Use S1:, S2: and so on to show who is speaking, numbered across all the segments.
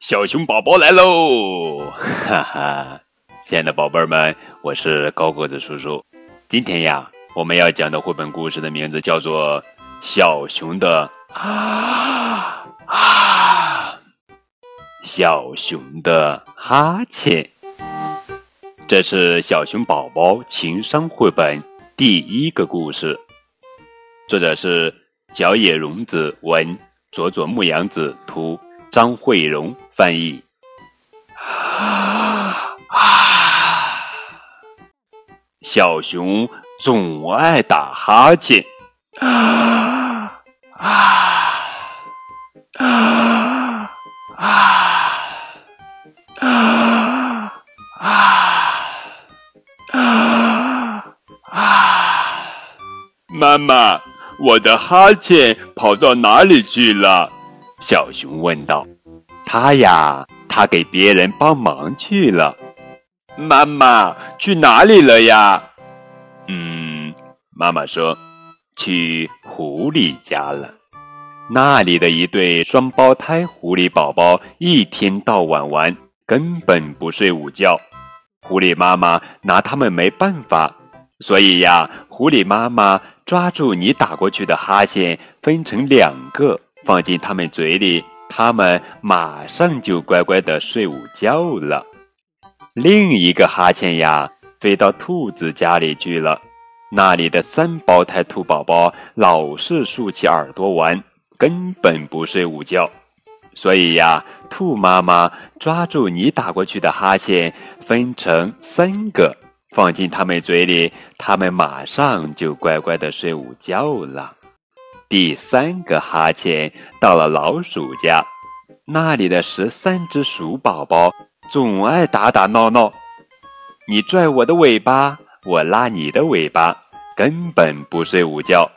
S1: 小熊宝宝来喽！哈哈，亲爱的宝贝儿们，我是高个子叔叔。今天呀，我们要讲的绘本故事的名字叫做《小熊的啊啊》。小熊的哈欠，这是小熊宝宝情商绘本第一个故事，作者是角野荣子文，佐佐木阳子图，张慧荣翻译。啊啊！小熊总爱打哈欠。啊啊啊妈妈，我的哈欠跑到哪里去了？小熊问道。他呀。他给别人帮忙去了，妈妈去哪里了呀？嗯，妈妈说去狐狸家了。那里的一对双胞胎狐狸宝宝一天到晚玩，根本不睡午觉。狐狸妈妈拿他们没办法，所以呀，狐狸妈妈抓住你打过去的哈欠，分成两个，放进他们嘴里。他们马上就乖乖的睡午觉了。另一个哈欠呀，飞到兔子家里去了。那里的三胞胎兔宝宝老是竖起耳朵玩，根本不睡午觉。所以呀，兔妈妈抓住你打过去的哈欠，分成三个，放进他们嘴里，他们马上就乖乖的睡午觉了。第三个哈欠到了老鼠家，那里的十三只鼠宝宝总爱打打闹闹，你拽我的尾巴，我拉你的尾巴，根本不睡午觉。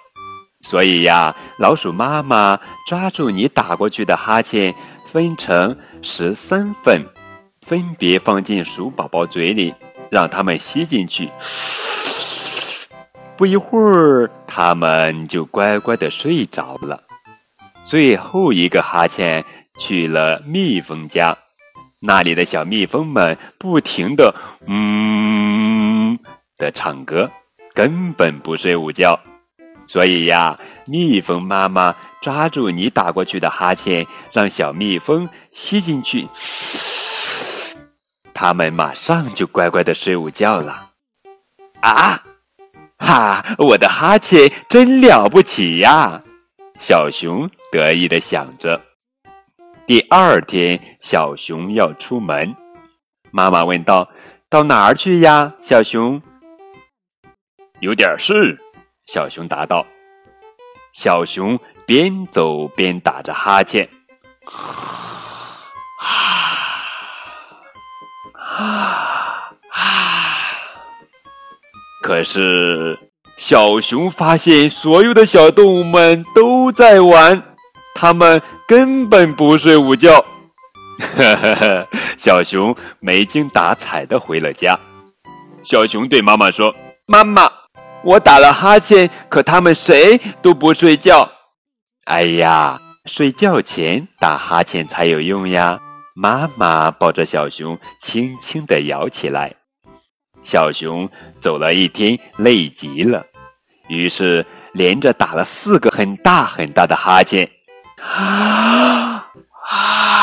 S1: 所以呀，老鼠妈妈抓住你打过去的哈欠，分成十三份，分别放进鼠宝宝嘴里，让他们吸进去。不一会儿，他们就乖乖的睡着了。最后一个哈欠去了蜜蜂家，那里的小蜜蜂们不停的“嗯”的唱歌，根本不睡午觉。所以呀，蜜蜂妈妈抓住你打过去的哈欠，让小蜜蜂吸进去，他们马上就乖乖的睡午觉了。啊！哈！我的哈欠真了不起呀！小熊得意的想着。第二天，小熊要出门，妈妈问道：“到哪儿去呀？”小熊有点事。小熊答道。小熊边走边打着哈欠，啊啊可是，小熊发现所有的小动物们都在玩，他们根本不睡午觉。呵呵呵，小熊没精打采的回了家。小熊对妈妈说：“妈妈，我打了哈欠，可他们谁都不睡觉。”哎呀，睡觉前打哈欠才有用呀！妈妈抱着小熊，轻轻地摇起来。小熊走了一天，累极了，于是连着打了四个很大很大的哈欠。啊啊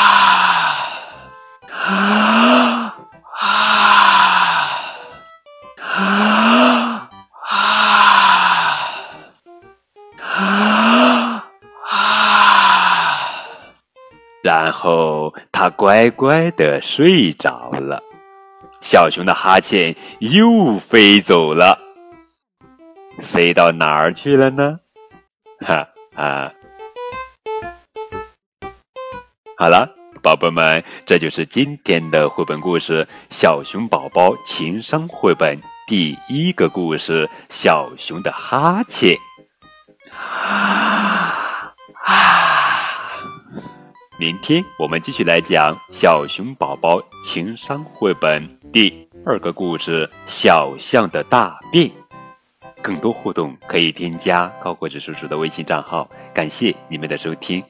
S1: 然后他乖乖的睡着了。小熊的哈欠又飞走了，飞到哪儿去了呢？哈啊！好了，宝贝们，这就是今天的绘本故事《小熊宝宝情商绘本》第一个故事：小熊的哈欠。明天我们继续来讲小熊宝宝情商绘本。第二个故事：小象的大便。更多互动可以添加高国志叔叔的微信账号。感谢你们的收听。